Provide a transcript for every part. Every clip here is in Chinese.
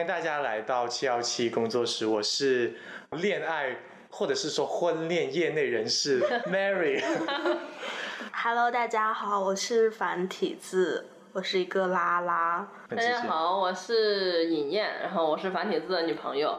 欢迎大家来到七幺七工作室，我是恋爱或者是说婚恋业内人士 Mary。Hello，大家好，我是繁体字，我是一个拉拉。大家好，我是尹燕，然后我是繁体字的女朋友。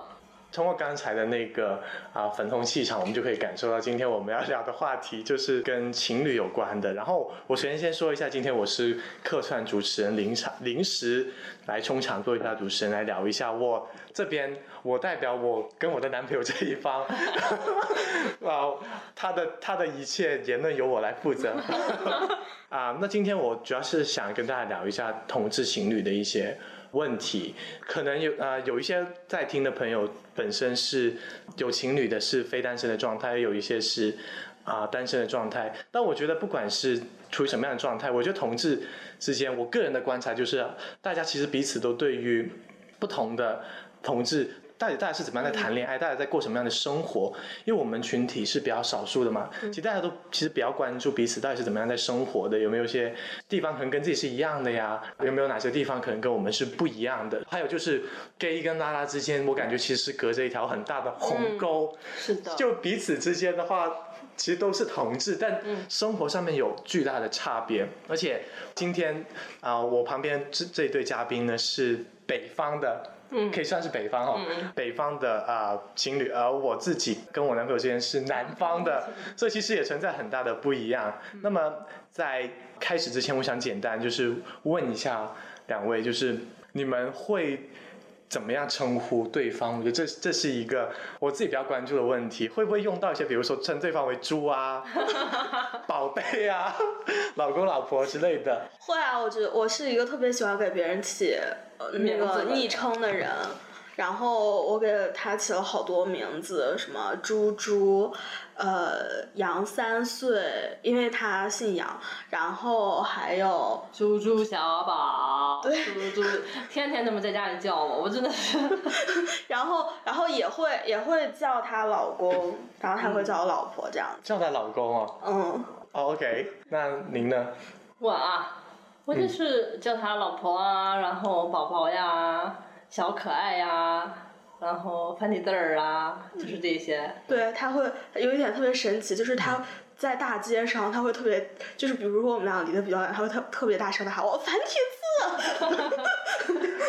通过刚才的那个啊粉红气场，我们就可以感受到今天我们要聊的话题就是跟情侣有关的。然后我首先先说一下，今天我是客串主持人，临场临时来充场做一下主持人，来聊一下我这边我代表我跟我的男朋友这一方，啊，他的他的一切言论由我来负责。啊，那今天我主要是想跟大家聊一下同志情侣的一些问题，可能有啊、有一些在听的朋友本身是有情侣的，是非单身的状态，有一些是啊、单身的状态。但我觉得不管是处于什么样的状态，我觉得同志之间，我个人的观察就是，大家其实彼此都对于不同的同志。到底大家是怎么样在谈恋爱？大家在过什么样的生活？因为我们群体是比较少数的嘛，其实大家都其实比较关注彼此到底是怎么样在生活的，有没有一些地方可能跟自己是一样的呀？有没有哪些地方可能跟我们是不一样的？还有就是 gay 跟拉拉之间，我感觉其实是隔着一条很大的鸿沟，是的，就彼此之间的话，其实都是同志，但生活上面有巨大的差别。而且今天啊、我旁边这这一对嘉宾呢是北方的。嗯，可以算是北方哈、北方的啊、情侣，而我自己跟我男朋友之间是南方的，所以其实也存在很大的不一样。那么在开始之前，我想简单就是问一下两位，就是你们会怎么样称呼对方？我觉得这这是一个我自己比较关注的问题，会不会用到一些，比如说称对方为猪啊、宝贝啊、老公老婆之类的？会啊，我觉得我是一个特别喜欢给别人起呃那名字的个昵称的人。然后我给他起了好多名字，什么猪猪，呃，杨三岁，因为他姓杨，然后还有猪猪小宝，对猪猪天天这么在家里叫我，我真的是，然后然后也会也会叫他老公，然后他会叫我老婆这样子。叫他老公啊。嗯，哦，OK，那您呢？我啊，我就是叫他老婆啊，然后宝宝呀，小可爱呀，然后繁体字儿啊，就是这些。对，他会有一点特别神奇，就是他在大街上，他会特别，就是比如说我们俩离得比较远，他会特特别大声的喊我繁体字，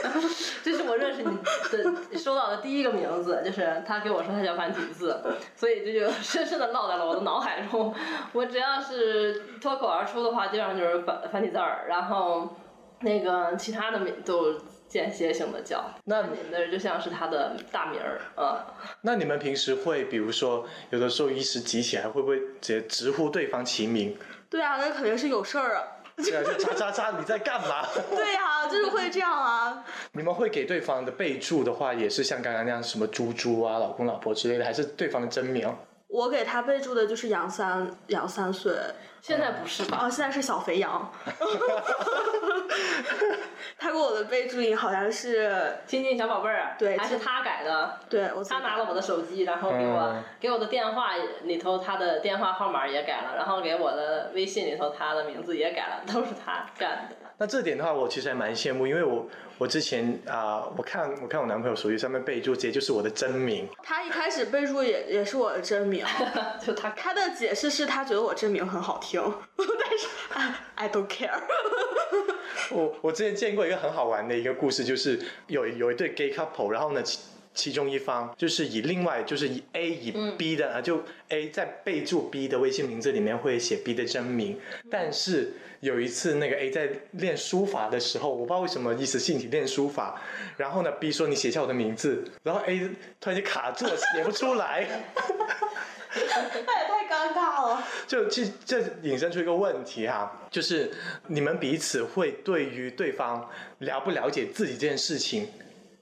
这是我认识你的收到的第一个名字，就是他给我说他叫繁体字，所以这就深深的烙在了我的脑海中。我只要是脱口而出的话，基本上就是繁繁体字儿，然后那个其他的名都间歇性的叫。那你的就像是他的大名儿啊。那你们平时会，比如说有的时候一时急起来，会不会直接直呼对方其名？对啊，那肯定是有事儿啊。对啊，就叉叉叉，你在干嘛？对呀、就是会这样啊。你们会给对方的备注的话，也是像刚刚那样什么猪猪啊、老公老婆之类的，还是对方的真名？我给他备注的就是杨三杨三岁，现在不是吧？哦，现在是小肥羊。他给我的备注音好像是，亲亲小宝贝儿，对还是他改的。对我他拿了我的手机，然后给我、嗯给我的电话里头他的电话号码也改了，然后给我的微信里头他的名字也改了，都是他干的。那这点的话，我其实还蛮羡慕，因为我我之前啊、我看我看我男朋友手机上面备注，直接就是我的真名。他一开始备注也也是我的真名。就他他的解释是他觉得我真名很好听，但是 I I don't care。我我之前见过一个很好玩的一个故事，就是有有一对 gay couple，然后呢，其其中一方就是以另外就是以 A 以 B 的啊、就 A 在备注 B 的微信名字里面会写 B 的真名，但是有一次那个 A 在练书法的时候，我不知道为什么一时兴起练书法，然后呢 B 说你写下我的名字，然后 A 突然就卡住了，写不出来。那也太尴尬了。就这这引申出一个问题哈，就是你们彼此会对于对方了不了解自己这件事情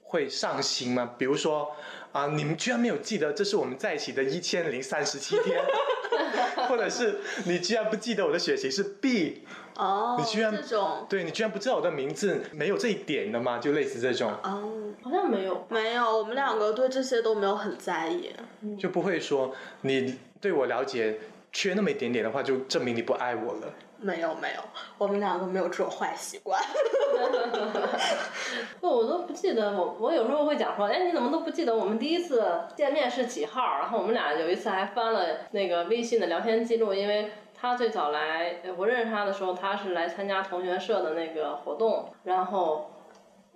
会上心吗？比如说啊、你们居然没有记得这是我们在一起的一千零三十七天，或者是你居然不记得我的血型是 B，哦，你居然这种对你居然不知道我的名字，没有这一点的吗？就类似这种，哦，好像没有。没有，我们两个对这些都没有很在意。就不会说你对我了解缺那么一点点的话，就证明你不爱我了。没有没有，我们两个没有这种坏习惯。不，我都不记得。我我有时候会讲说，哎，你怎么都不记得我们第一次见面是几号？然后我们俩有一次还翻了那个微信的聊天记录，因为他最早来，我认识他的时候，他是来参加同学社的那个活动，然后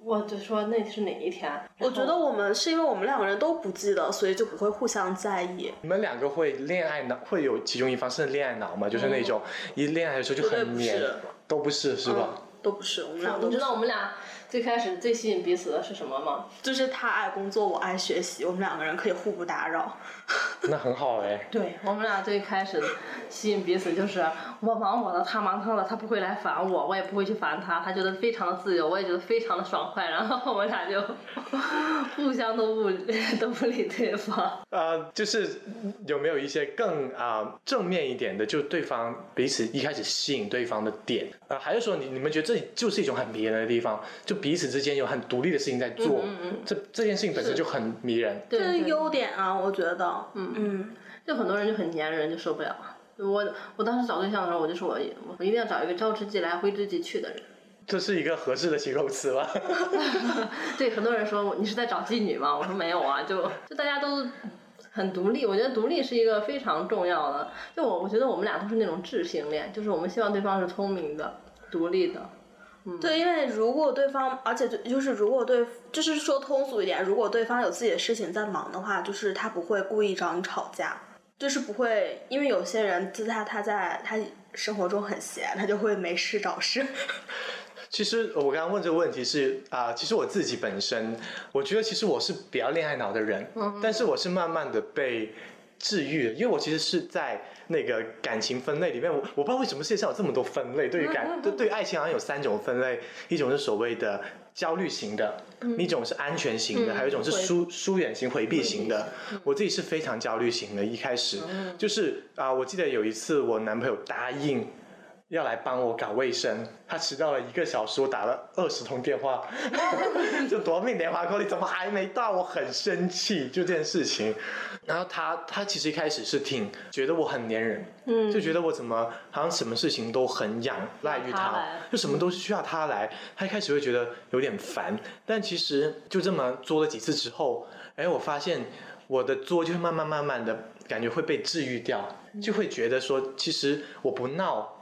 我就说那是哪一天？我觉得我们是因为我们两个人都不记得，所以就不会互相在意。你们两个会恋爱脑，会有其中一方是恋爱脑吗？就是那种一恋爱的时候就很黏是，都不是是吧？都不是，我们俩都你知道我们俩最开始最吸引彼此的是什么吗？就是他爱工作，我爱学习，我们两个人可以互不打扰。那很好哎。对我们俩最开始吸引彼此就是我忙我的，他忙他的，他不会来烦我，我也不会去烦他，他觉得非常的自由，我也觉得非常的爽快，然后我们俩就互相都不都不理对方。呃，就是有没有一些更啊、正面一点的，就对方彼此一开始吸引对方的点啊、还是说你你们觉得这就是一种很迷人的地方，就彼此之间有很独立的事情在做，嗯嗯这这件事情本身就很迷人。对这是优点啊，我觉得。嗯嗯，就很多人就很粘人，就受不了。我我当时找对象的时候，我就说我我一定要找一个招之即来挥之即去的人。这是一个合适的形容词吗？对，很多人说你是在找妓女吗？我说没有啊，就就大家都很独立。我觉得独立是一个非常重要的。就我我觉得我们俩都是那种智性恋，就是我们希望对方是聪明的、独立的。对，因为如果对方，而且就就是如果对，就是说通俗一点，如果对方有自己的事情在忙的话，就是他不会故意找你吵架，就是不会，因为有些人就他他在他生活中很闲，他就会没事找事。其实我刚刚问这个问题是啊、其实我自己本身，我觉得其实我是比较恋爱脑的人，但是我是慢慢的被治愈，因为我其实是在那个感情分类里面，我我不知道为什么世界上有这么多分类，对于感 对对于爱情好像有三种分类，一种是所谓的焦虑型的，一种是安全型的，还有一种是疏疏远型回避型的。我自己是非常焦虑型的，一开始就是啊、我记得有一次我男朋友答应。要来帮我搞卫生，他迟到了一个小时，我打了二十通电话，就夺命连环 call，你怎么还没到？我很生气，就这件事情。然后他他其实一开始是挺觉得我很粘人，嗯就觉得我怎么好像什么事情都很仰赖于他他，就什么都需要他来。他一开始会觉得有点烦，但其实就这么作了几次之后，哎，我发现我的作就会慢慢慢慢的感觉会被治愈掉，就会觉得说，其实我不闹。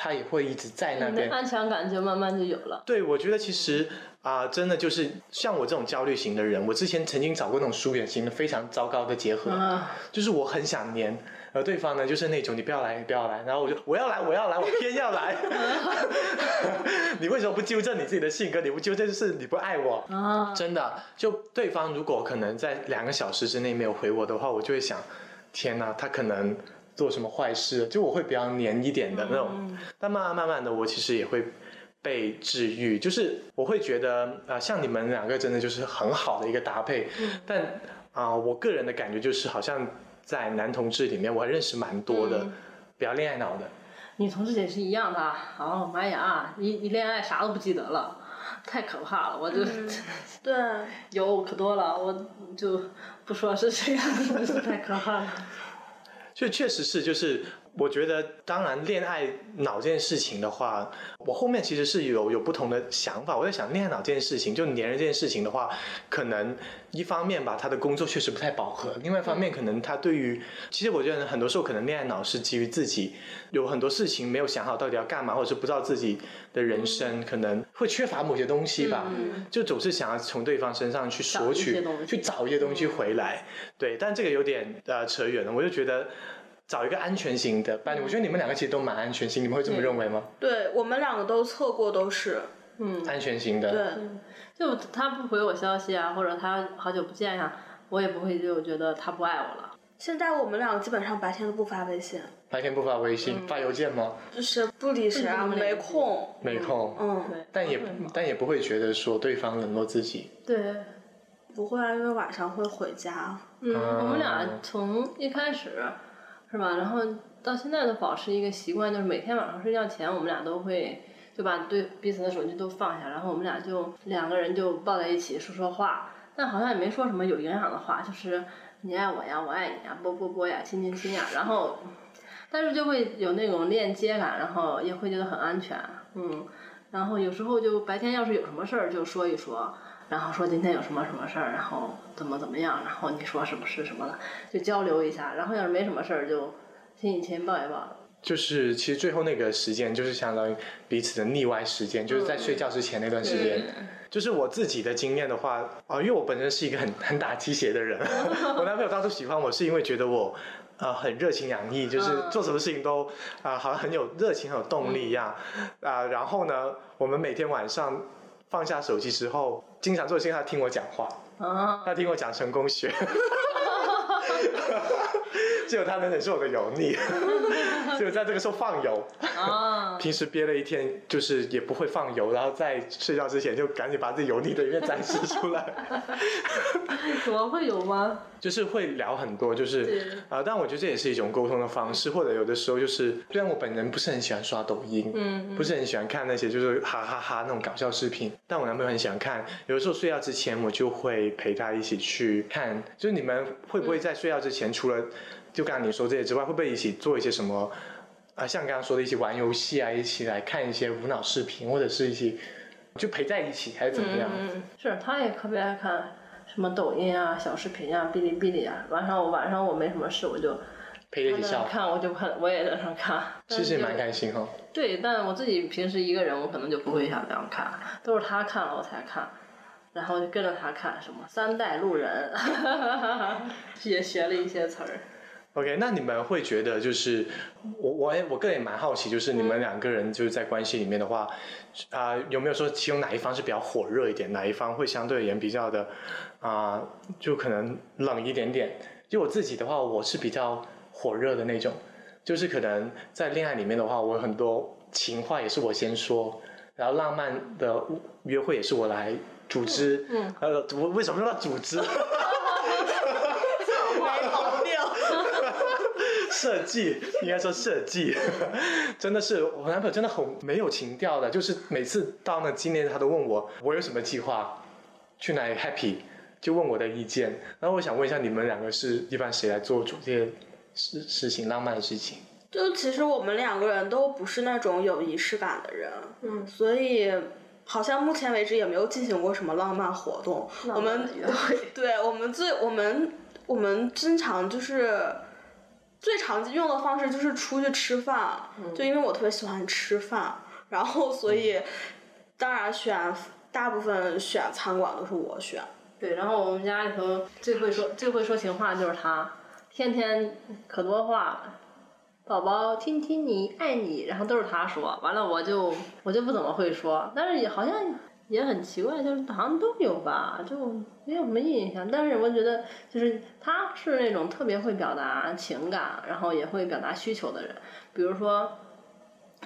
他也会一直在那边你的，安全感就慢慢就有了。对，我觉得其实啊、真的就是像我这种焦虑型的人，我之前曾经找过那种疏远型的，非常糟糕的结合，啊，就是我很想黏，而对方呢就是那种你不要来，你不要来，然后我就我要来，我要来，我偏要来。你为什么不纠正你自己的性格？你不纠正就是你不爱我。啊，真的，就对方如果可能在两个小时之内没有回我的话，我就会想，天哪，他可能做什么坏事？就我会比较黏一点的那种。但慢慢慢慢的，我其实也会被治愈，就是我会觉得啊、呃像你们两个真的就是很好的一个搭配。但啊、我个人的感觉就是，好像在男同志里面，我还认识蛮多的、比较恋爱脑的。女同志也是一样的。哦妈呀，一一恋爱啥都不记得了，太可怕了。我就、对，有可多了，我就不说是谁了，真 是太可怕了。所以确实是，就是我觉得，当然恋爱脑这件事情的话，我后面其实是有有不同的想法。我在想，恋爱脑这件事情，就黏人这件事情的话，可能一方面吧，他的工作确实不太饱和；，另外一方面，可能他对于，其实我觉得很多时候可能恋爱脑是基于自己有很多事情没有想好到底要干嘛，或者是不知道自己的人生可能会缺乏某些东西吧，就总是想要从对方身上去索取去找一些东西回来。对，但这个有点呃扯远了，我就觉得。找一个安全型的伴侣，我觉得你们两个其实都蛮安全型，你们会这么认为吗？对我们两个都测过，都是嗯，安全型的，对。就他不回我消息啊，或者他好久不见呀、我也不会就觉得他不爱我了。现在我们两个基本上白天都不发微信，白天不发微信，嗯发邮件吗？就是不理谁啊，没空。没空，嗯，对，但也但也不会觉得说对方冷落自己。对，不会啊，因为晚上会回家。嗯，我们俩嗯从一开始是吧，然后到现在都保持一个习惯，就是每天晚上睡觉前，我们俩都会就把对彼此的手机都放下，然后我们俩就两个人就抱在一起说说话，但好像也没说什么有营养的话，就是你爱我呀，我爱你呀，啵啵啵呀，亲亲亲呀，然后但是就会有那种链接感，然后也会觉得很安全，嗯，然后有时候就白天要是有什么事儿就说一说，然后说今天有什么什么事儿，然后怎么怎么样，然后你说什么是什么的，就交流一下，然后要是没什么事儿就亲一亲抱一抱。就是其实最后那个时间就是相当于彼此的腻歪时间，就是在睡觉之前那段时间。就是我自己的经验的话，啊，因为我本身是一个很很打鸡血的人，我男朋友当初喜欢我是因为觉得我，呃，很热情洋溢，就是做什么事情都啊，好像很有热情、很有动力一样，啊，然后呢，我们每天晚上放下手机之后，经常做是他听我讲话，他听我讲成功学。只有他能忍受我的油腻，只有在这个时候放油。平时憋了一天，就是也不会放油，然后在睡觉之前就赶紧把自己油腻的一面展示出来。怎么会有吗？就是会聊很多，就是啊，但我觉得这也是一种沟通的方式，或者有的时候就是，虽然我本人不是很喜欢刷抖音，嗯，不是很喜欢看那些就是哈哈哈那种搞笑视频，但我男朋友很喜欢看。有的时候睡觉之前，我就会陪他一起去看。就是你们会不会在睡觉之前，除了就刚刚你说这些之外，会不会一起做一些什么啊？像刚刚说的一起玩游戏啊，一起来看一些无脑视频，或者是一起就陪在一起，还是怎么样？嗯，是，他也特别爱看什么抖音啊、小视频啊、哔哩哔哩啊。晚上我晚上我没什么事，我就陪着一起笑。看我就看，我也在上看。其实也蛮开心哈。对，但我自己平时一个人，我可能就不会想这样看，都是他看了我才看。然后就跟着他看什么三代路人，也学了一些词儿。OK，那你们会觉得就是我我我个人也蛮好奇，就是你们两个人就是在关系里面的话，啊有没有说其中哪一方是比较火热一点，哪一方会相对而言比较的啊就可能冷一点点？就我自己的话，我是比较火热的那种，就是可能在恋爱里面的话，我很多情话也是我先说，然后浪漫的约会也是我来。组织，嗯，呃，我为什么说到组织？设计，应该说设计，真的是我男朋友真的很没有情调的，就是每次到那今年他都问我我有什么计划，去哪里 happy，就问我的意见。然后我想问一下，你们两个是一般谁来做主这些事事情，浪漫的事情？就其实我们两个人都不是那种有仪式感的人，嗯，所以。好像目前为止也没有进行过什么浪漫活动。我们对，我们最我们我们经常就是最常用的方式就是出去吃饭，就因为我特别喜欢吃饭，然后所以当然选大部分选餐馆都是我选。对，然后我们家里头最会说最会说情话就是他，天天可多话。宝宝听听你爱你，然后都是他说，完了我就我就不怎么会说，但是也好像也很奇怪，就是好像都有吧，就没有什么印象。但是我觉得就是他是那种特别会表达情感，然后也会表达需求的人。比如说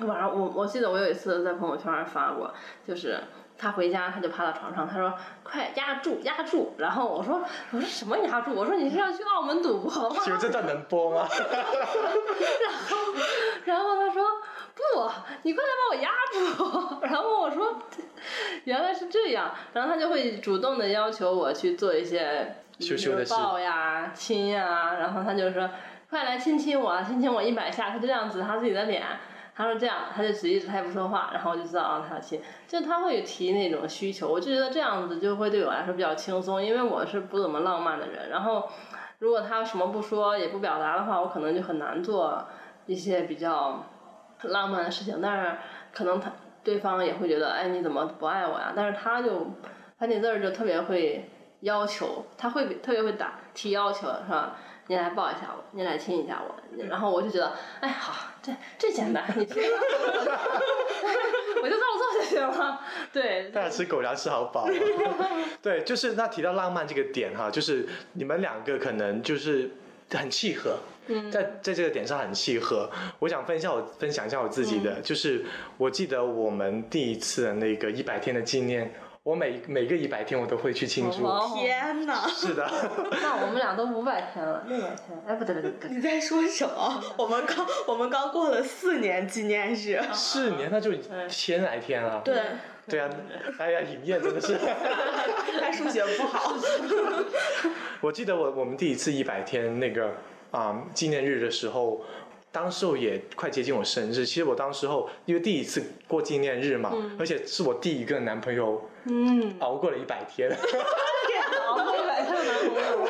晚上我我记得我有一次在朋友圈发过，就是。他回家，他就趴到床上，他说：“快压住，压住！”然后我说：“我说什么压住？我说你是要去澳门赌博吗？”其实这段能播吗？然后，然后他说：“不，你快来把我压住！” 然后我说：“原来是这样。”然后他就会主动的要求我去做一些，抱呀、亲呀，然后他就说：“快来亲亲我，亲亲我一百下。”他就这样子他自己的脸。他说这样，他就一直他也不说话，然后我就知道啊，他亲，就他会提那种需求，我就觉得这样子就会对我来说比较轻松，因为我是不怎么浪漫的人。然后，如果他什么不说也不表达的话，我可能就很难做一些比较浪漫的事情。但是可能他对方也会觉得，哎，你怎么不爱我呀？但是他就繁体字儿就特别会要求，他会特别会打提要求，是吧？你来抱一下我，你来亲一下我，然后我就觉得，哎，好，这这简单，你亲，我就照做就行了。对，大家吃狗粮吃好饱。对，就是那提到浪漫这个点哈，就是你们两个可能就是很契合，在在这个点上很契合。我想分享我分享一下我自己的，就是我记得我们第一次的那个一百天的纪念。我每每个一百天我都会去庆祝。天哪！是的。那我们俩都五百天了，六百天。哎，不对不对不对。你在说什么？我们刚我们刚过了四年纪念日。四年那就千来天了。对。对啊，哎呀，尹烨真的是。他数学不好。我记得我我们第一次一百天那个啊纪念日的时候。当时候也快接近我生日，其实我当时候因为第一次过纪念日嘛，而且是我第一个男朋友，嗯，熬过了一百天，熬过一百天的男朋友。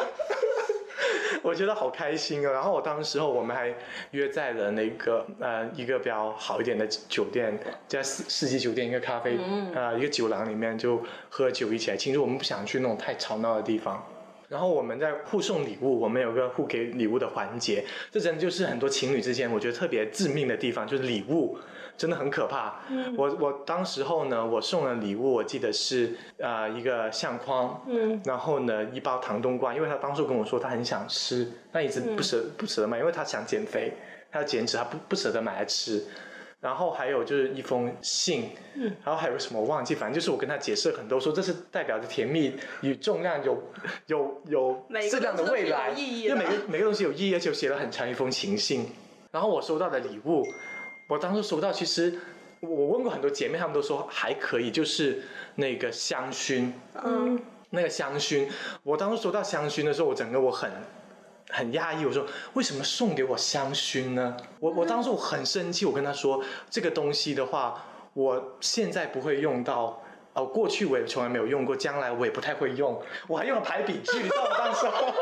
我觉得好开心啊！然后我当时候我们还约在了那个呃一个比较好一点的酒店，在四四季酒店一个咖啡呃一个酒廊里面就喝酒一起来庆祝。我们不想去那种太吵闹的地方。然后我们在互送礼物，我们有个互给礼物的环节，这真的就是很多情侣之间我觉得特别致命的地方，就是礼物真的很可怕。我我当时候呢，我送了礼物，我记得是呃一个相框，嗯，然后呢一包糖冬瓜，因为他当初跟我说他很想吃，但一直不舍、不舍得买，因为他想减肥，他要减脂，他不不舍得买来吃。然后还有就是一封信，嗯，然后还有什么我忘记，反正就是我跟他解释很多，说这是代表着甜蜜与重量有 有有质量的未来，因为每个每个东西有意义，而且我写了很长一封情信。然后我收到的礼物，我当时收到，其实我问过很多姐妹，她们都说还可以，就是那个香薰，嗯，那个香薰，我当时收到香薰的时候，我整个我很很压抑，我说为什么送给我香薰呢？我我当时我很生气，我跟他说这个东西的话，我现在不会用到。哦，过去我也从来没有用过，将来我也不太会用，我还用了排比句，你知道我当时候，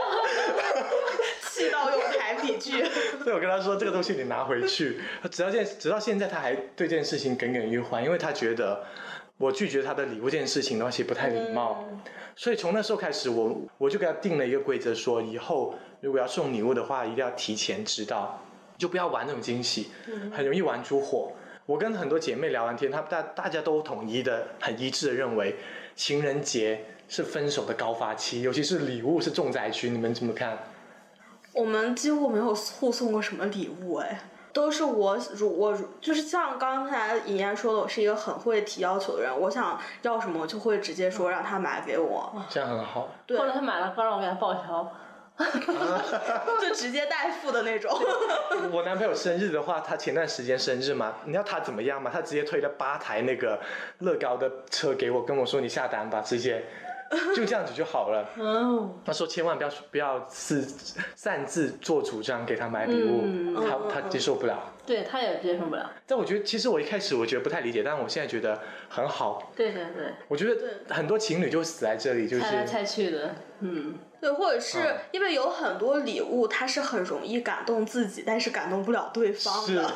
气到用排比句。所以我跟他说这个东西你拿回去。直到现直到现在他还对这件事情耿耿于怀，因为他觉得我拒绝他的礼物这件事情的话，其实不太礼貌。所以从那时候开始，我我就给他定了一个规则，说以后如果要送礼物的话，一定要提前知道，就不要玩那种惊喜，很容易玩出火。我跟很多姐妹聊完天，她大大家都统一的、很一致的认为，情人节是分手的高发期，尤其是礼物是重灾区。你们怎么看？我们几乎没有互送过什么礼物，哎，都是我如我如就是像刚才尹燕说的，我是一个很会提要求的人，我想要什么我就会直接说让他买给我，这样很好。对或者他买了刚让我给他报销。就直接代付的那种。我男朋友生日的话，他前段时间生日嘛，你知道他怎么样吗？他直接推了八台那个乐高的车给我，跟我说你下单吧，直接 就这样子就好了。嗯，他说千万不要不要是擅自做主张给他买礼物，嗯他嗯他接受不了。对他也接受不了。但我觉得其实我一开始我觉得不太理解，但我现在觉得很好。对对对，我觉得很多情侣就死在这里，就是猜来猜去的。嗯，对，或者是嗯因为有很多礼物，它是很容易感动自己，但是感动不了对方是的。。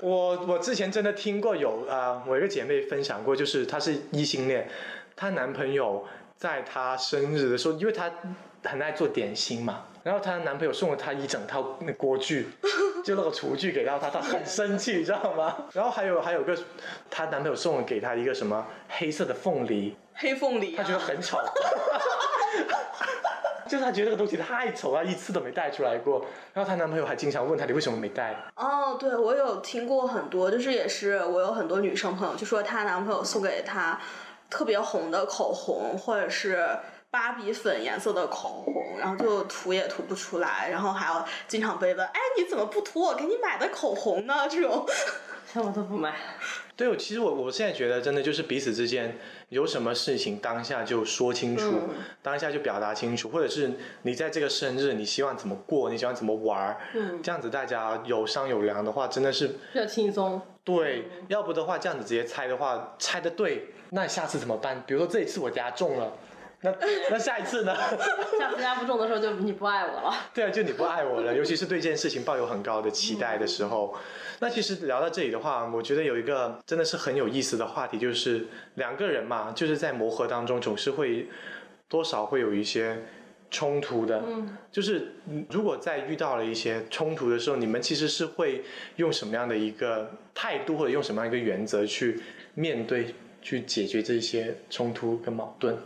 我我之前真的听过有啊、呃我一个姐妹分享过，就是她是异性恋，她男朋友在她生日的时候，因为她很爱做点心嘛，然后她男朋友送了她一整套那锅具，就那个厨具给到她，她很生气，你知道吗？然后还有还有个她男朋友送了给她一个什么黑色的凤梨，黑凤梨、她觉得啊，很丑。就是她觉得这个东西太丑了，一次都没带出来过。然后她男朋友还经常问她你为什么没带？哦，对，我有听过很多，就是也是我有很多女生朋友就说她男朋友送给她特别红的口红，或者是芭比粉颜色的口红，然后就涂也涂不出来，然后还要经常被问，哎，你怎么不涂我给你买的口红呢？这种，像我都不买。对，我其实我我现在觉得真的就是彼此之间有什么事情当下就说清楚，嗯当下就表达清楚，或者是你在这个生日你希望怎么过，你喜欢怎么玩儿，嗯，这样子大家有商有量的话，真的是比较轻松。对，要不的话这样子直接猜的话，猜的对，那下次怎么办？比如说这一次我家中了，那那下一次呢？下次压不中的时候就你不爱我了。对啊，就你不爱我了，尤其是对这件事情抱有很高的期待的时候。那其实聊到这里的话，我觉得有一个真的是很有意思的话题，就是两个人嘛，就是在磨合当中总是会多少会有一些冲突的。嗯，就是嗯如果在遇到了一些冲突的时候，你们其实是会用什么样的一个态度，或者用什么样一个原则去面对、去解决这些冲突跟矛盾？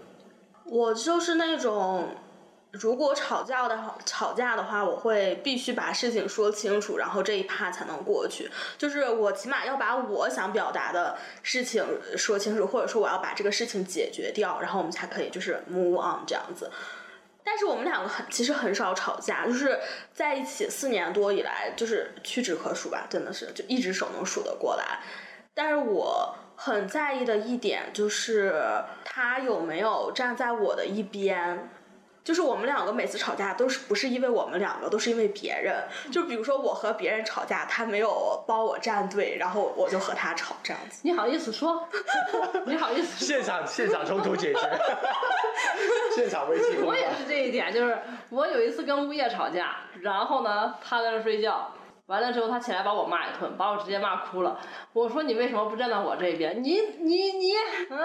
我就是那种。如果吵架的话，吵架的话，我会必须把事情说清楚，然后这一趴才能过去。就是我起码要把我想表达的事情说清楚，或者说我要把这个事情解决掉，然后我们才可以就是 move on 这样子。但是我们两个很其实很少吵架，就是在一起四年多以来，就是屈指可数吧，真的是就一只手能数得过来。但是我很在意的一点就是他有没有站在我的一边。就是我们两个每次吵架都是不是因为我们两个，都是因为别人。就比如说我和别人吵架，他没有帮我站队，然后我就和他吵这样子。你好意思说？你好意思说？现场现场冲突解决，现场危机公我也。是这一点，就是我有一次跟物业吵架，然后呢，他在那睡觉，完了之后他起来把我骂一顿，把我直接骂哭了。我说你为什么不站到我这边？你你你，嗯，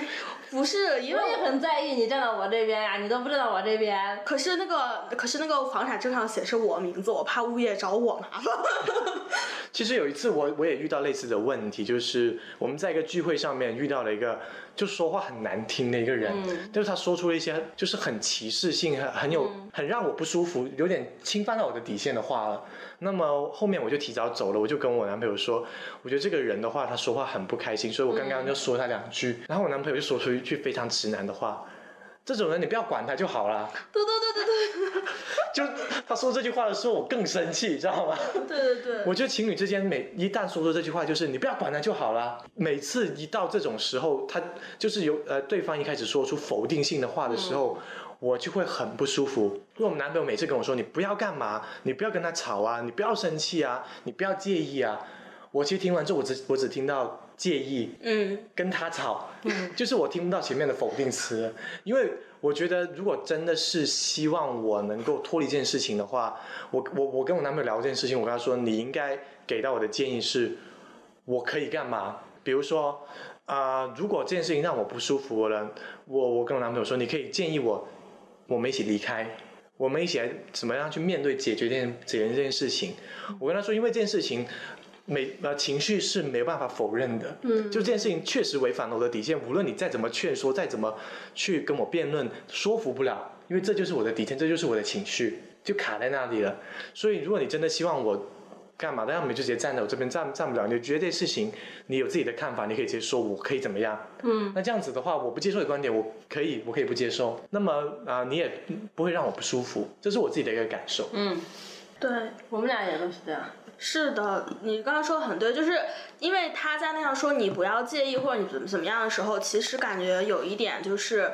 不是因为我也很在意你站到我这边呀，你都不站到我这边。可是那个，可是那个房产证上写是我名字，我怕物业找我麻烦。其实有一次我我也遇到类似的问题，就是我们在一个聚会上面遇到了一个就说话很难听的一个人，嗯就是他说出了一些就是很歧视性、很很有、嗯很让我不舒服、有点侵犯到我的底线的话了。那么后面我就提早走了，我就跟我男朋友说，我觉得这个人的话他说话很不开心，所以我刚刚就说他两句，然后我男朋友就说出一句非常直男的话。这种人你不要管他就好了。对对对对就他说这句话的时候，我更生气，知道吗？对对对对。我觉得情侣之间每一旦说出这句话，就是你不要管他就好了。每次一到这种时候，他就是有呃对方一开始说出否定性的话的时候，我就会很不舒服。因为我们男朋友每次跟我说你不要干嘛，你不要跟他吵啊，你不要生气啊，你不要介意啊。我其实听完之后，我只我只听到介意，嗯，跟他吵，嗯就是我听不到前面的否定词，因为我觉得如果真的是希望我能够脱离这件事情的话，我我我跟我男朋友聊这件事情，我跟他说你应该给到我的建议是，我可以干嘛？比如说啊、如果这件事情让我不舒服了，我我跟我男朋友说，你可以建议我，我们一起离开。我们一起来怎么样去面对解决这件解决这件事情？我跟他说，因为这件事情，每呃情绪是没有办法否认的，嗯就这件事情确实违反了我的底线，无论你再怎么劝说，再怎么去跟我辩论，说服不了，因为这就是我的底线，这就是我的情绪，就卡在那里了。所以，如果你真的希望我干嘛那，要么你就直接站在我这边站站不了，你觉得这事情你有自己的看法，你可以直接说我可以怎么样。嗯，那这样子的话，我不接受你的观点，我可以我可以不接受，那么啊、你也不会让我不舒服，这是我自己的一个感受。嗯，对，我们俩也都是这样。是的，你刚刚说的很对，就是因为他在那样说你不要介意或者你怎么怎么样的时候，其实感觉有一点就是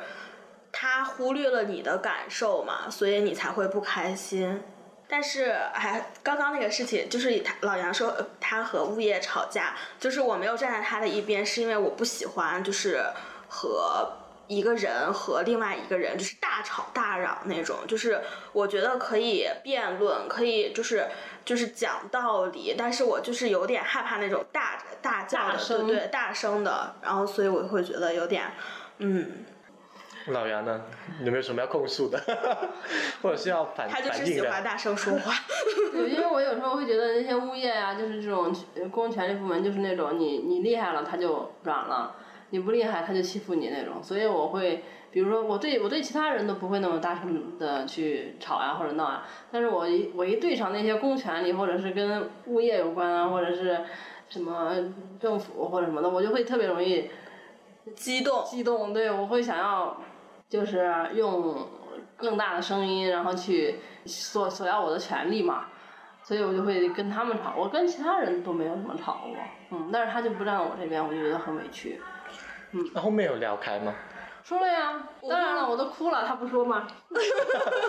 他忽略了你的感受嘛，所以你才会不开心。但是，还，刚刚那个事情，就是他老杨说呃他和物业吵架，就是我没有站在他的一边，是因为我不喜欢就是和一个人和另外一个人就是大吵大嚷那种，就是我觉得可以辩论，可以就是就是讲道理，但是我就是有点害怕那种大大叫的，声对对，大声的，然后所以我会觉得有点，嗯，老杨呢，有没有什么要控诉的，或者是要反他就是？喜欢大声说话，对，因为我有时候会觉得那些物业啊，就是这种呃公权力部门，就是那种你你厉害了他就软了，你不厉害他就欺负你那种，所以我会，比如说我对我对其他人都不会那么大声的去吵啊或者闹啊，但是我一我一对上那些公权力或者是跟物业有关啊，或者是什么政府或者什么的，我就会特别容易激动，激动，对我会想要就是用更大的声音，然后去索索要我的权利嘛，所以我就会跟他们吵。我跟其他人都没有什么吵过，嗯，但是他就不站我这边，我就觉得很委屈。那后面有聊开吗？说了呀，当然了，我都哭了，他不说吗？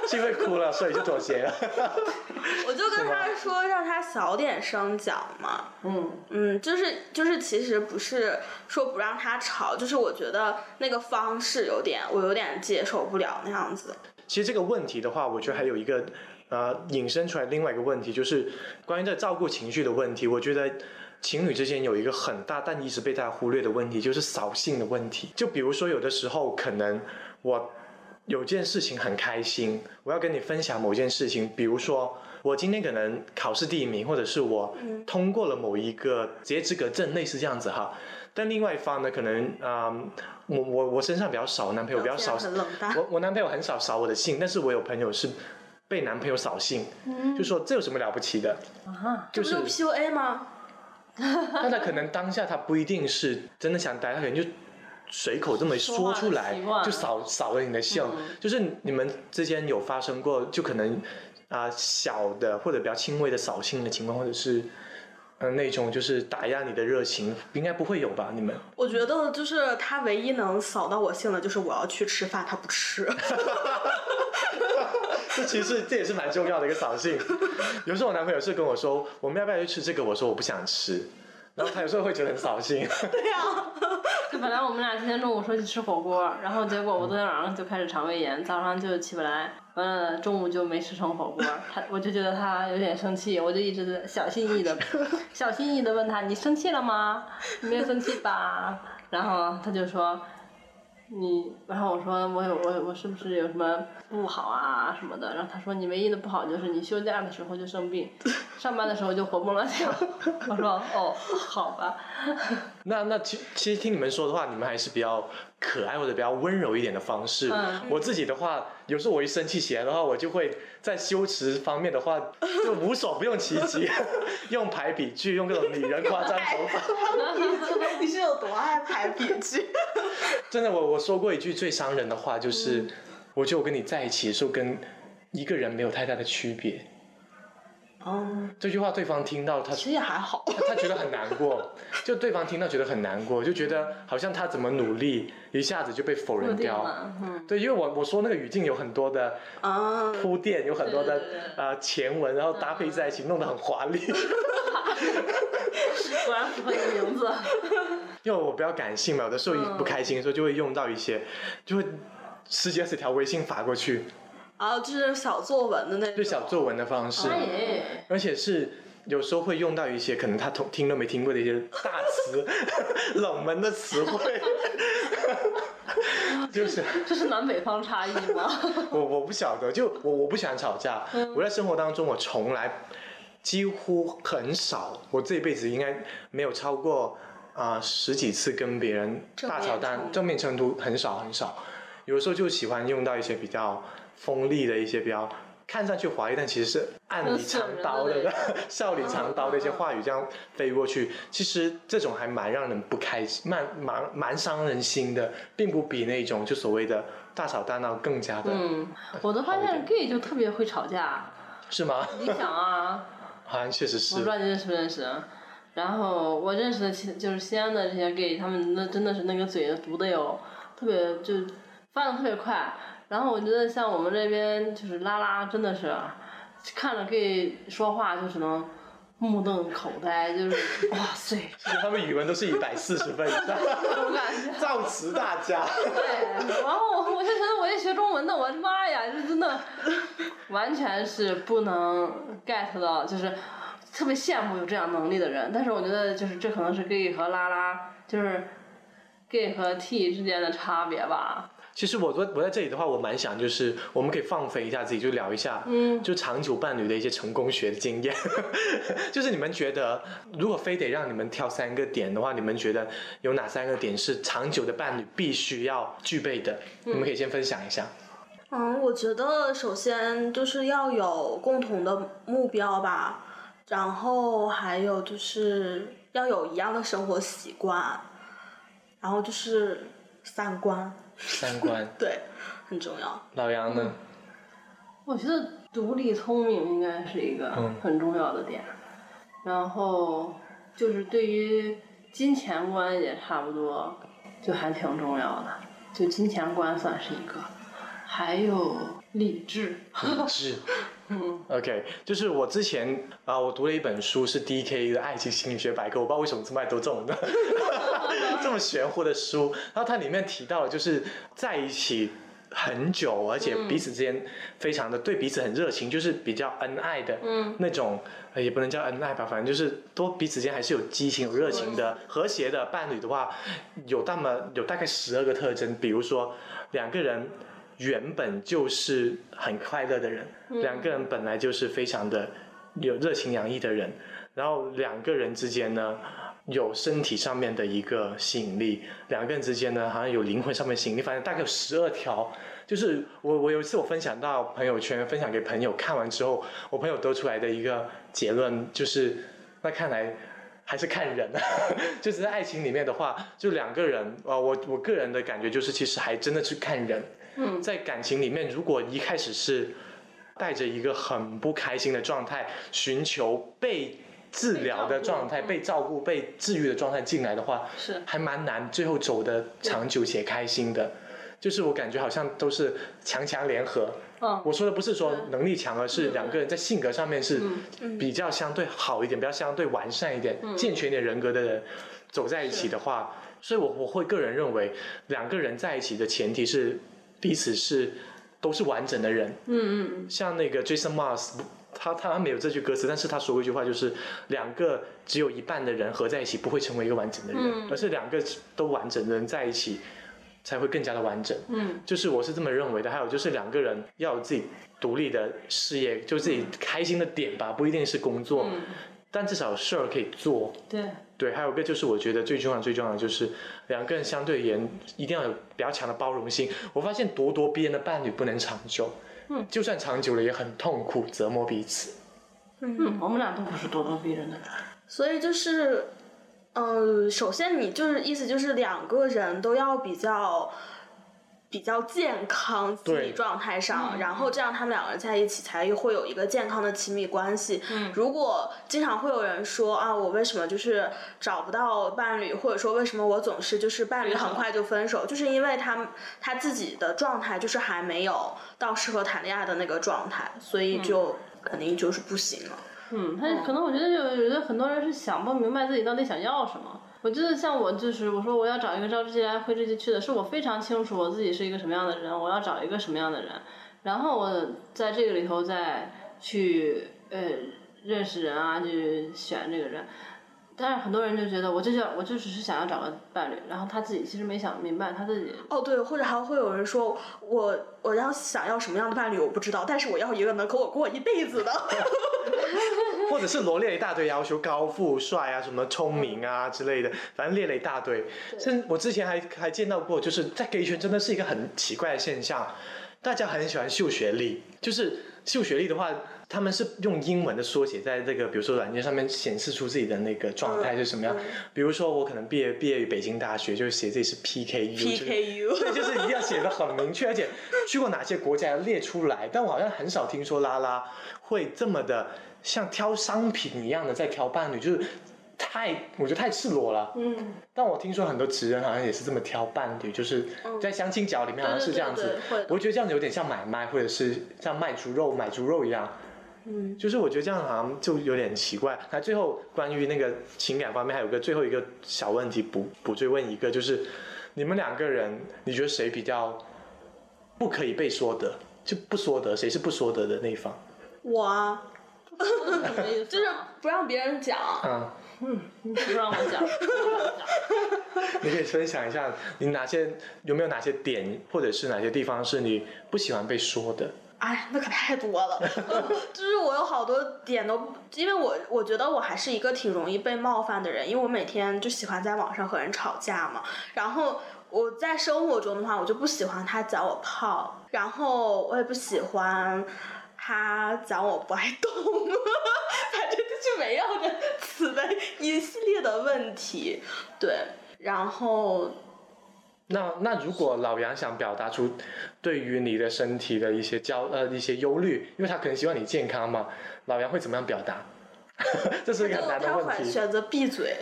是因为哭了，所以就妥协了。我就跟他说让他小点声讲嘛，嗯，嗯，就是就是，其实不是说不让他吵，就是我觉得那个方式有点，我有点接受不了那样子。其实这个问题的话，我觉得还有一个呃引申出来另外一个问题，就是关于在照顾情绪的问题。我觉得情侣之间有一个很大但一直被大家忽略的问题，就是扫兴的问题。就比如说有的时候可能我有件事情很开心，我要跟你分享某件事情，比如说。我今天可能考试第一名，或者是我通过了某一个职业资格证，类似这样子哈。但另外一方呢，可能啊、嗯我我我身上比较少，我男朋友比较少。我我男朋友很少扫我的兴，但是我有朋友是被男朋友扫兴，就说这有什么了不起的？啊，就是 PUA 吗？那他可能当下他不一定是真的想待，他可能就随口这么说出来就扫扫了你的兴。嗯就是你们之间有发生过，就可能啊、小的或者比较轻微的扫兴的情况，或者是嗯、呃那种就是打压你的热情，应该不会有吧？你们我觉得就是他唯一能扫到我兴的，就是我要去吃饭，他不吃。这其实这也是蛮重要的一个扫兴。有时候我男朋友是跟我说，我们要不要去吃这个？我说我不想吃，然后他有时候会觉得很扫兴。对呀、就本来我们俩今天中午说去吃火锅，然后结果我昨天晚上就开始肠胃炎，早上就起不来，完了中午就没吃成火锅，他我就觉得他有点生气，我就一直小心翼翼的、小心翼翼的问他：“你生气了吗？你没有生气吧？”然后他就说。你，然后我说我有我我是不是有什么不好啊什么的？然后他说你唯一的不好就是你休假的时候就生病，上班的时候就活蹦乱跳。我说哦，好吧。那那其其实听你们说的话，你们还是比较可爱或者比较温柔一点的方式。嗯我自己的话，有时候我一生气起来的话，我就会在修辞方面的话，就无所不用其极，用排比句，用各种拟人夸张手法。你是有多爱排比句？真的，我我说过一句最伤人的话，嗯就是、我觉得我跟你在一起的时候，跟一个人没有太大的区别。哦，这句话对方听到，他其实也还好。他他觉得很难过，就对方听到觉得很难过，就觉得好像他怎么努力，一下子就被否认掉。对，因为我我说那个语境有很多的啊，铺垫，有很多的对对对呃前文，然后搭配在一起，弄得很华丽。果然符合你的名字。因为我比较感性嘛，有的时候一不开心的时候就会用到一些，就会十几二十条微信发过去，然后就是小作文的那种。就小作文的方式，哎，而且是。有时候会用到一些可能他听听都没听过的一些大词、冷门的词汇，就是这是南北方差异吗？我我不晓得，就我我不喜欢吵架。嗯我在生活当中，我从来几乎很少，我这一辈子应该没有超过啊、十几次跟别人大吵大正面冲突正面冲突，很少很少。有时候就喜欢用到一些比较锋利的一些比较。看上去华丽，但其实是暗里藏刀的 笑里藏刀的一些话语，这样飞过去。其实这种还蛮让人不开心，蛮蛮蛮伤人心的，并不比那种就所谓的大吵大闹更加的，嗯，我都发现 gay 就特别会吵架。是吗？你想啊，好像确实是我不知。道你认识不认识。然后我认识的其就是西安的这些 gay，他们那真的是那个嘴毒的哟，特别就翻的特别快。然后我觉得像我们这边就是拉拉，真的是看着 gay 说话就只能目瞪口呆，就是哇塞，他们语文都是一百四十分以上，我感觉。造词大家。对，然后我就觉得我一学中文的，我的妈呀，就真的完全是不能 get 到，就是特别羡慕有这样能力的人。但是我觉得就是这可能是 gay 和拉拉，就是 gay 和 T 之间的差别吧。其实我我我在这里的话，我蛮想就是我们可以放飞一下自己，就聊一下，嗯，就长久伴侣的一些成功学的经验。就是你们觉得，如果非得让你们挑三个点的话，你们觉得有哪三个点是长久的伴侣必须要具备的？你们可以先分享一下。嗯，我觉得首先就是要有共同的目标吧，然后还有就是要有一样的生活习惯，然后就是三观，三观，对，很重要。老杨呢？我觉得独立聪明应该是一个嗯很重要的点，然后就是对于金钱观也差不多，就还挺重要的，就金钱观算是一个，还有理智，理智。嗯 OK，就是我之前啊、我读了一本书，是 DK 的《爱情心理学百科》，我不知道为什么这么爱读这种的 这么玄乎的书。然后它里面提到了，就是在一起很久，而且彼此之间非常的对彼此很热情，就是比较恩爱的嗯那种，呃也不能叫恩爱吧，反正就是多彼此间还是有激情、有热情的和谐的伴侣的话，有那么有大概十二个特征，比如说两个人。原本就是很快乐的人，两个人本来就是非常的有热情洋溢的人，然后两个人之间呢有身体上面的一个吸引力，两个人之间呢好像有灵魂上面吸引力，反正大概有十二条。就是我我有一次我分享到朋友圈，分享给朋友看完之后，我朋友得出来的一个结论就是，那看来。还是看人，就是在爱情里面的话，就两个人，呃，我我个人的感觉就是，其实还真的是看人。嗯。在感情里面，如果一开始是带着一个很不开心的状态，寻求被治疗的状态、被被照顾、被治愈的状态进来的话，是。还蛮难最后走的长久且开心的。就是我感觉好像都是强强联合。嗯，我说的不是说能力强，而是两个人在性格上面是比较相对好一点，比较相对完善一点、健全一点人格的人走在一起的话，所以我我会个人认为，两个人在一起的前提是彼此是都是完整的人。嗯嗯像那个 Jason Mars，他他没有这句歌词，但是他说过一句话，就是两个只有一半的人合在一起不会成为一个完整的人，嗯而是两个都完整的人在一起才会更加的完整。嗯就是我是这么认为的。还有就是两个人要有自己独立的事业，就自己开心的点吧，不一定是工作，嗯，但至少有事儿可以做。对，对，还有一个就是我觉得最重要最重要的就是两个人相对而言一定要有比较强的包容性。我发现咄咄逼人的伴侣不能长久，嗯，就算长久了也很痛苦，折磨彼此。嗯，我们俩都不是咄咄逼人的人。所以就是，呃，首先你就是意思就是两个人都要比较。比较健康心理对状态上，嗯然后这样他们两个人在一起才会有一个健康的亲密关系。嗯如果经常会有人说啊，我为什么就是找不到伴侣，或者说为什么我总是就是伴侣很快就分手，就是因为他他自己的状态就是还没有到适合谈恋爱的那个状态，所以就肯定就是不行了。嗯，他可能我觉得有有的很多人是想不明白自己到底想要什么。我觉得像我就是我说我要找一个朝之夕来挥之即去的，是我非常清楚我自己是一个什么样的人，我要找一个什么样的人，然后我在这个里头再去呃认识人啊，去选这个人。但是很多人就觉得我就想我就只是想要找个伴侣，然后他自己其实没想明白他自己哦，对，或者还会有人说，我我要想要什么样的伴侣我不知道，但是我要一个能跟我过一辈子的。或者是罗列一大堆要求，高富帅啊，什么聪明啊之类的，反正列了一大堆。甚至我之前还还见到过，就是在 gay 圈真的是一个很奇怪的现象，大家很喜欢秀学历，就是秀学历的话，他们是用英文的缩写在这个比如说软件上面显示出自己的那个状态是什么样。嗯比如说我可能毕业毕业于北京大学，就写自己是 PKU，PKU，对，就是一定要写的很明确，而且去过哪些国家要列出来。但我好像很少听说拉拉会这么的像挑商品一样的在挑伴侣，就是太我觉得太赤裸了。嗯，但我听说很多职人好像也是这么挑伴侣，就是在相亲角里面好像是这样子对对对会。我觉得这样子有点像买卖，或者是像卖猪肉、买猪肉一样。嗯，就是我觉得这样好像就有点奇怪。那最后关于那个情感方面，还有个最后一个小问题补补追问一个，就是你们两个人，你觉得谁比较不可以被说的，就不说得，谁是不说得的那一方？我啊？就是不让别人讲。嗯，你不让我讲，不让我讲。你可以分享一下你哪些有没有哪些点，或者是哪些地方是你不喜欢被说的？哎，那可太多了，就是我有好多点都，因为我我觉得我还是一个挺容易被冒犯的人，因为我每天就喜欢在网上和人吵架嘛，然后我在生活中的话，我就不喜欢他讲我泡，然后我也不喜欢他讲我不爱动，反正就是围绕着此的一系列的问题，对，然后那那如果老杨想表达出对于你的身体的一些焦呃一些忧虑，因为他可能希望你健康嘛，老杨会怎么样表达？这是一个很难的他问题，会选择闭嘴。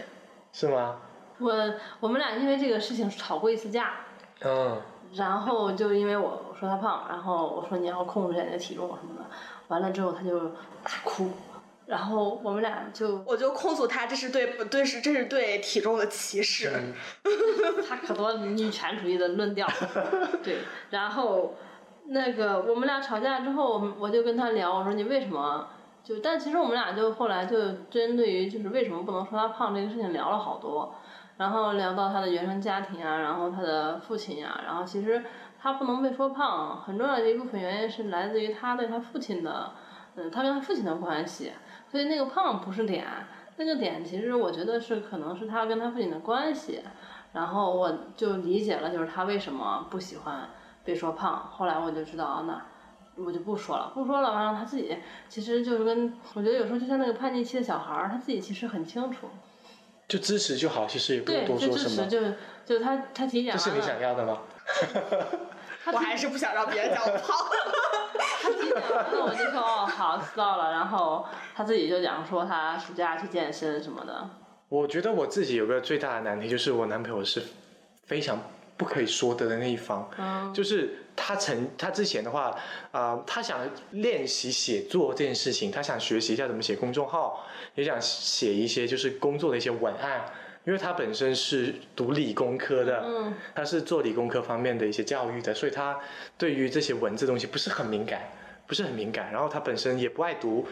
是吗？我我们俩因为这个事情吵过一次架，嗯，然后就因为我我说他胖，然后我说你要控制一下你的体重什么的，完了之后他就大哭，然后我们俩就我就控诉他这是对不对是这是对体重的歧视。嗯 他可多女权主义的论调，对，然后那个我们俩吵架之后，我我就跟他聊，我说你为什么就，但其实我们俩就后来就针对于就是为什么不能说他胖这个事情聊了好多，然后聊到他的原生家庭啊，然后他的父亲呀、然后其实他不能被说胖，很重要的一部分原因是来自于他对他父亲的，嗯，他跟他父亲的关系，所以那个胖不是点。那个点其实我觉得是可能是他跟他父亲的关系，然后我就理解了，就是他为什么不喜欢被说胖。后来我就知道，啊那我就不说了，不说了，完了他自己其实就是跟我觉得有时候就像那个叛逆期的小孩儿，他自己其实很清楚，就支持就好，其实也不用对，多就说什么。支持就就他他体检这是你，想要的吗？我还是不想让别人讲我胖。他体检完了我就说哦好知道了，然后他自己就讲说他暑假去健身什么的，我觉得我自己有个最大的难题，就是我男朋友是非常不可以说的的那一方。嗯就是他曾他之前的话，呃，他想练习写作这件事情，他想学习一下怎么写公众号，也想写一些就是工作的一些文案。因为他本身是读理工科的，嗯他是做理工科方面的一些教育的，所以他对于这些文字东西不是很敏感，不是很敏感。然后他本身也不爱读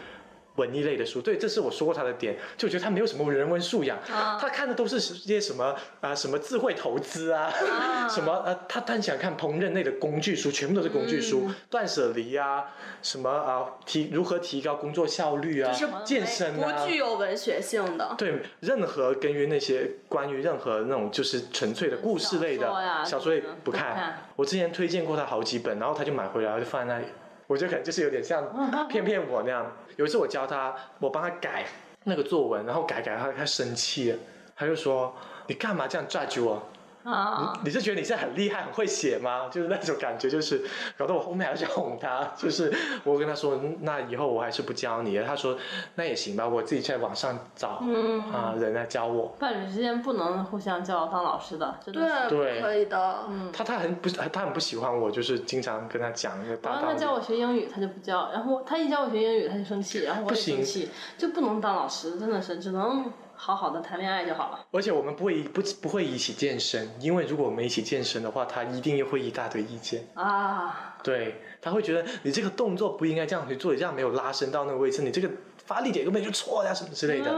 文艺类的书，对，这是我说过他的点，就我觉得他没有什么人文素养，啊他看的都是些什么啊、什么智慧投资啊，什么呃，他他很喜欢看烹饪类的工具书，全部都是工具书，嗯断舍离啊，什么啊提如何提高工作效率啊，健身啊，不具有文学性的。对，任何跟于那些关于任何那种就是纯粹的故事类的小说也不看。不看我之前推荐过他好几本，然后他就买回来，就放在那里。我觉得可能就是有点像骗骗我那样。有一次我教他，我帮他改那个作文，然后改改他他生气了，他就说：“你干嘛这样 judge 我？啊，你是觉得你是很厉害、很会写吗？就是那种感觉，就是搞得我后面还要去哄他。就是我跟他说，嗯那以后我还是不教你了。他说，那也行吧，我自己在网上找嗯啊、人来教我。伴侣之间不能互相教当老师的，真的是。对，不可以的。嗯，他他很不他很不喜欢我，就是经常跟他讲那个我大道理。让他教我学英语，他就不教，然后他一教我学英语，他就生气，然后我也不生气，就不能当老师，真的是只能好好的谈恋爱就好了。而且我们不会一不不会一起健身，因为如果我们一起健身的话，他一定又会一大堆意见。啊，对，他会觉得你这个动作不应该这样去做，你这样没有拉伸到那个位置，你这个发力点根本就错呀，什么之类的，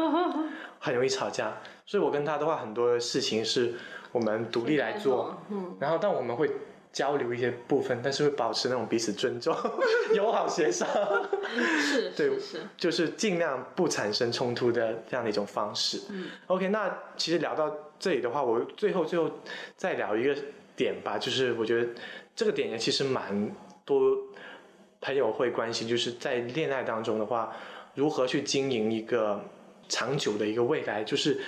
很容易吵架。所以我跟他的话，很多事情是我们独立来做，嗯，然后但我们会交流一些部分，但是会保持那种彼此尊重、友好协商，是对是是，就是尽量不产生冲突的这样的一种方式。嗯 OK，那其实聊到这里的话，我最后最后再聊一个点吧，就是我觉得这个点也其实蛮多朋友会关心，就是在恋爱当中的话，如何去经营一个长久的一个未来，就是。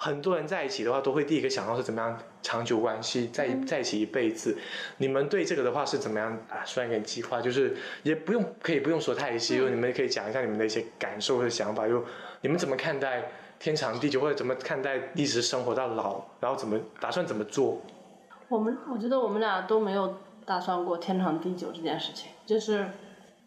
很多人在一起的话，都会第一个想到是怎么样长久关系，在一在一起一辈子。你们对这个的话是怎么样啊？算一个计划，就是也不用可以不用说太细，就你们可以讲一下你们的一些感受和想法，就你们怎么看待天长地久，或者怎么看待一直生活到老，然后怎么打算怎么做？我们我觉得我们俩都没有打算过天长地久这件事情，就是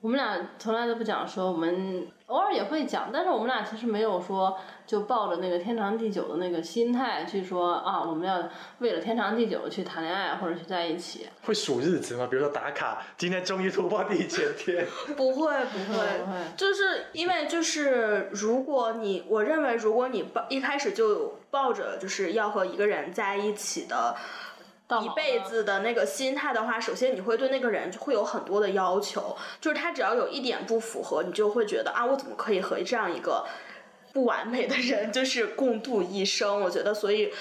我们俩从来都不讲说我们偶尔也会讲，但是我们俩其实没有说就抱着那个天长地久的那个心态去说啊，我们要为了天长地久去谈恋爱或者去在一起。会数日子吗？比如说打卡，今天终于突破第一千天，不会不会不，会就是因为就是如果你，我认为如果你抱一开始就抱着就是要和一个人在一起的。到一辈子的那个心态的话，首先你会对那个人会有很多的要求，就是他只要有一点不符合，你就会觉得啊，我怎么可以和这样一个不完美的人就是共度一生？我觉得，所以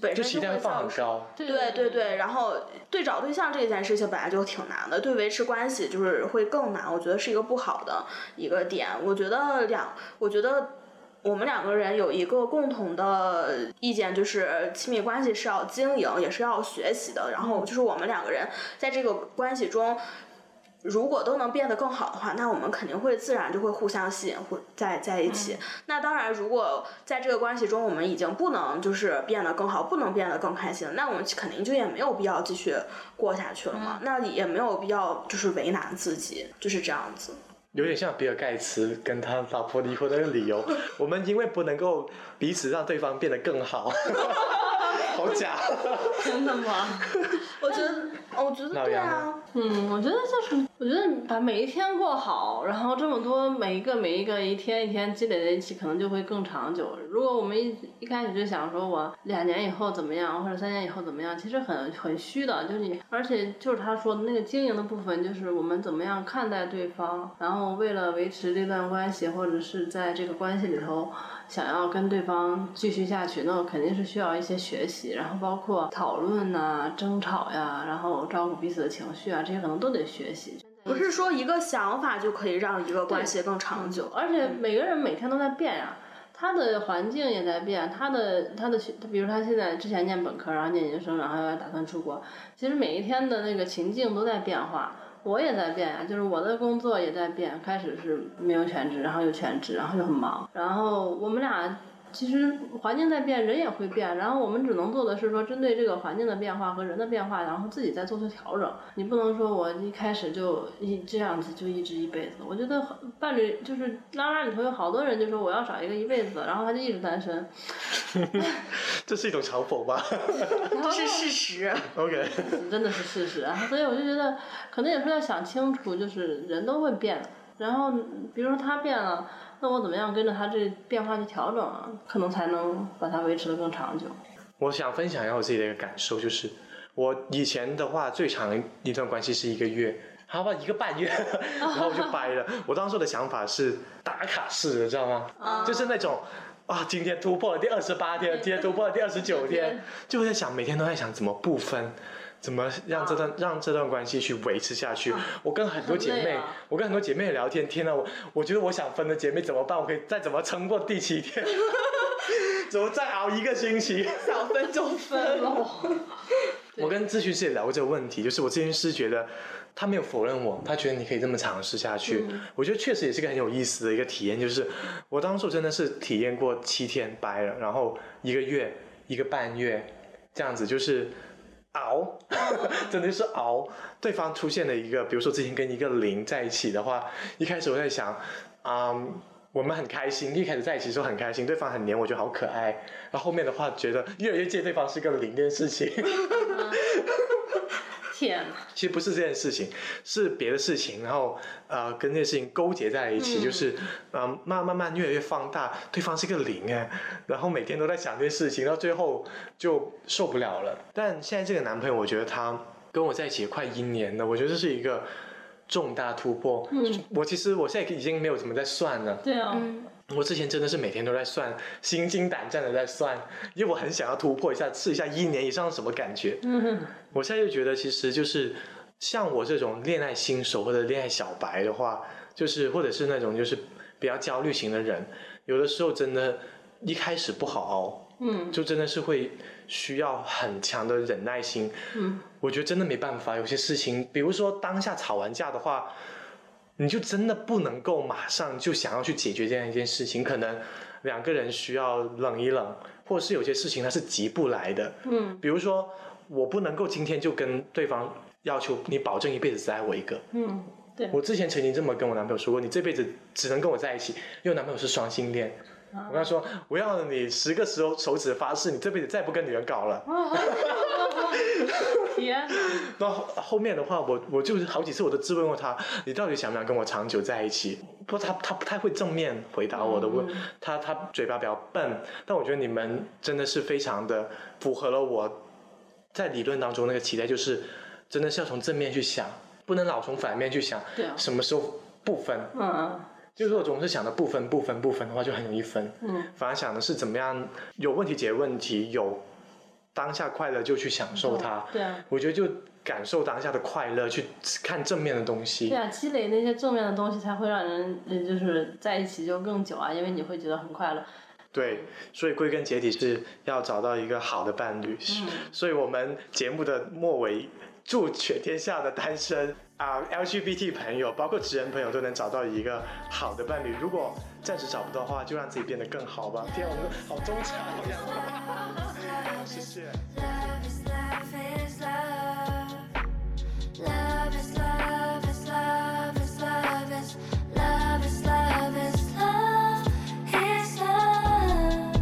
本身就会放造成很高。对对对对，然后对找对象这件事情本来就挺难的，对维持关系就是会更难，我觉得是一个不好的一个点。我觉得两，我觉得我们两个人有一个共同的意见，就是亲密关系是要经营，也是要学习的。然后就是我们两个人在这个关系中。如果都能变得更好的话，那我们肯定会自然就会互相吸引，会在在一起。那当然，如果在这个关系中我们已经不能就是变得更好，不能变得更开心，那我们肯定就也没有必要继续过下去了嘛。那也没有必要就是为难自己，就是这样子。有点像比尔盖茨跟他老婆离婚的那个理由，我们因为不能够彼此让对方变得更好，好假。真的吗？我觉得，我觉得对啊，嗯，我觉得就是，我觉得把每一天过好，然后这么多每一个每一个一天一天积累在一起，可能就会更长久。如果我们一一开始就想说我两年以后怎么样，或者三年以后怎么样，其实很很虚的，就是你，而且就是他说的那个经营的部分，就是我们怎么样看待对方，然后为了维持这段关系，或者是在这个关系里头想要跟对方继续下去，那肯定是需要一些学习，然后包括讨论呐、争吵呀，然后照顾彼此的情绪啊，这些可能都得学习。不是说一个想法就可以让一个关系更长久。而且每个人每天都在变呀、他的环境也在变，他的他的学，比如他现在之前念本科，然后念研究生，然后要打算出国，其实每一天的那个情境都在变化。我也在变呀、就是我的工作也在变，开始是没有全职，然后有全职，然后又很忙，然后我们俩其实环境在变，人也会变，然后我们只能做的是说，针对这个环境的变化和人的变化，然后自己再做出调整。你不能说我一开始就一这样子就一直一辈子。我觉得伴侣就是拉拉里头有好多人就说我要找一个一辈子，然后他就一直单身。这是一种嘲讽吧？这是事实。OK，真的是事实啊，所以我就觉得可能有时候要想清楚，就是人都会变，然后比如说他变了，那我怎么样跟着他这变化去调整啊？可能才能把它维持的更长久。我想分享一下我自己的一个感受，就是我以前的话最长一段关系是一个月，好吧，一个半月，然后我就掰了。我当时的想法是打卡式的，知道吗？就是那种。啊，今天突破了第二十八天，今天突破了第二十九天，就会在想，每天都在想怎么不分，怎么让这段、让这段关系去维持下去。我跟很多姐妹，啊我跟很多姐妹聊天，天呐，我我觉得我想分的姐妹怎么办？我可以再怎么撑过第七天？怎么再熬一个星期？想分就分了。我跟咨询师也聊过这个问题，就是我咨询师觉得他没有否认我，他觉得你可以这么尝试下去。我觉得确实也是个很有意思的一个体验，就是我当初真的是体验过七天掰了，然后一个月、一个半月这样子，就是熬，真的是熬。对方出现了一个，比如说之前跟一个零在一起的话，一开始我在想，啊、我们很开心，一开始在一起的时候很开心，对方很黏，我觉得好可爱。然后后面的话，觉得越来越介对方是个零这件事情。天哪！其实不是这件事情，是别的事情，然后呃跟这件事情勾结在一起，就是呃慢慢慢越来越放大，对方是个零哎，然后每天都在想这件事情，到最后就受不了了。但现在这个男朋友，我觉得他跟我在一起快一年了，我觉得这是一个重大突破。嗯，我其实我现在已经没有怎么在算了，对啊，嗯，我之前真的是每天都在算，心惊胆战的在算，因为我很想要突破一下，试一下一年以上是什么感觉。嗯，我现在就觉得，其实就是像我这种恋爱新手或者恋爱小白的话，就是或者是那种就是比较焦虑型的人，有的时候真的，一开始不好熬，嗯就真的是会需要很强的忍耐心。嗯，我觉得真的没办法，有些事情，比如说当下吵完架的话，你就真的不能够马上就想要去解决这样一件事情，可能两个人需要冷一冷，或者是有些事情它是急不来的。嗯比如说，我不能够今天就跟对方要求你保证一辈子只爱我一个。嗯，对，我之前曾经这么跟我男朋友说过，你这辈子只能跟我在一起，因为我男朋友是双性恋。我跟他说，我要你十个手手指发誓，你这辈子再不跟女人搞了。天哪！那后后面的话，我我就是好几次我都质问过他，你到底想不想跟我长久在一起？不过他他不太会正面回答我的问，嗯他他嘴巴比较笨，但我觉得你们真的是非常的符合了我在理论当中那个期待，就是真的是要从正面去想，不能老从反面去想，对啊什么时候不分？嗯嗯就是我总是想着不分不分不分的话，就很容易分。嗯，反而想的是怎么样有问题解决问题，有当下快乐就去享受它。对啊，我觉得就感受当下的快乐，去看正面的东西。对啊，积累那些正面的东西，才会让人呃就是在一起就更久啊，因为你会觉得很快乐。对，所以归根结底是要找到一个好的伴侣。嗯所以我们节目的末尾，祝全天下的单身啊、LGBT 朋友，包括直人朋友都能找到一个好的伴侣。如果暂时找不到的话，就让自己变得更好吧。天啊，我们好忠诚这 谢谢。Love is love is love. Love is love is love is love is love is love is love is love. is love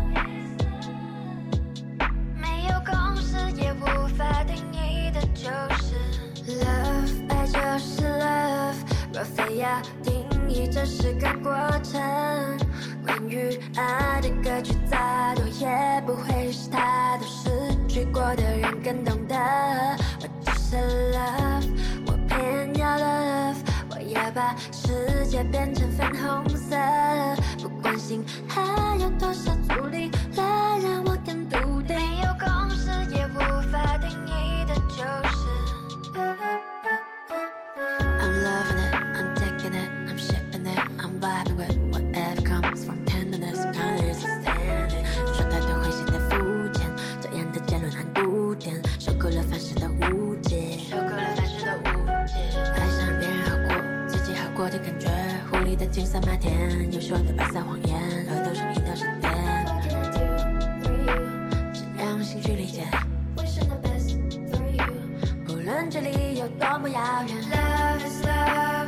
没有公式也无法定义的就是 love，爱就是 love。若非要定义，这是个过程。关于爱的歌曲再多，也不会是他都失去过的人更懂得。我就是 love，我偏要 love，我要把世界变成粉红色，不关心还有多少阻力来让我金色麦田，你说的白色谎言，额头上一道闪电。One two 心去理解。Best for you，不论距离有多么遥远。Love is love.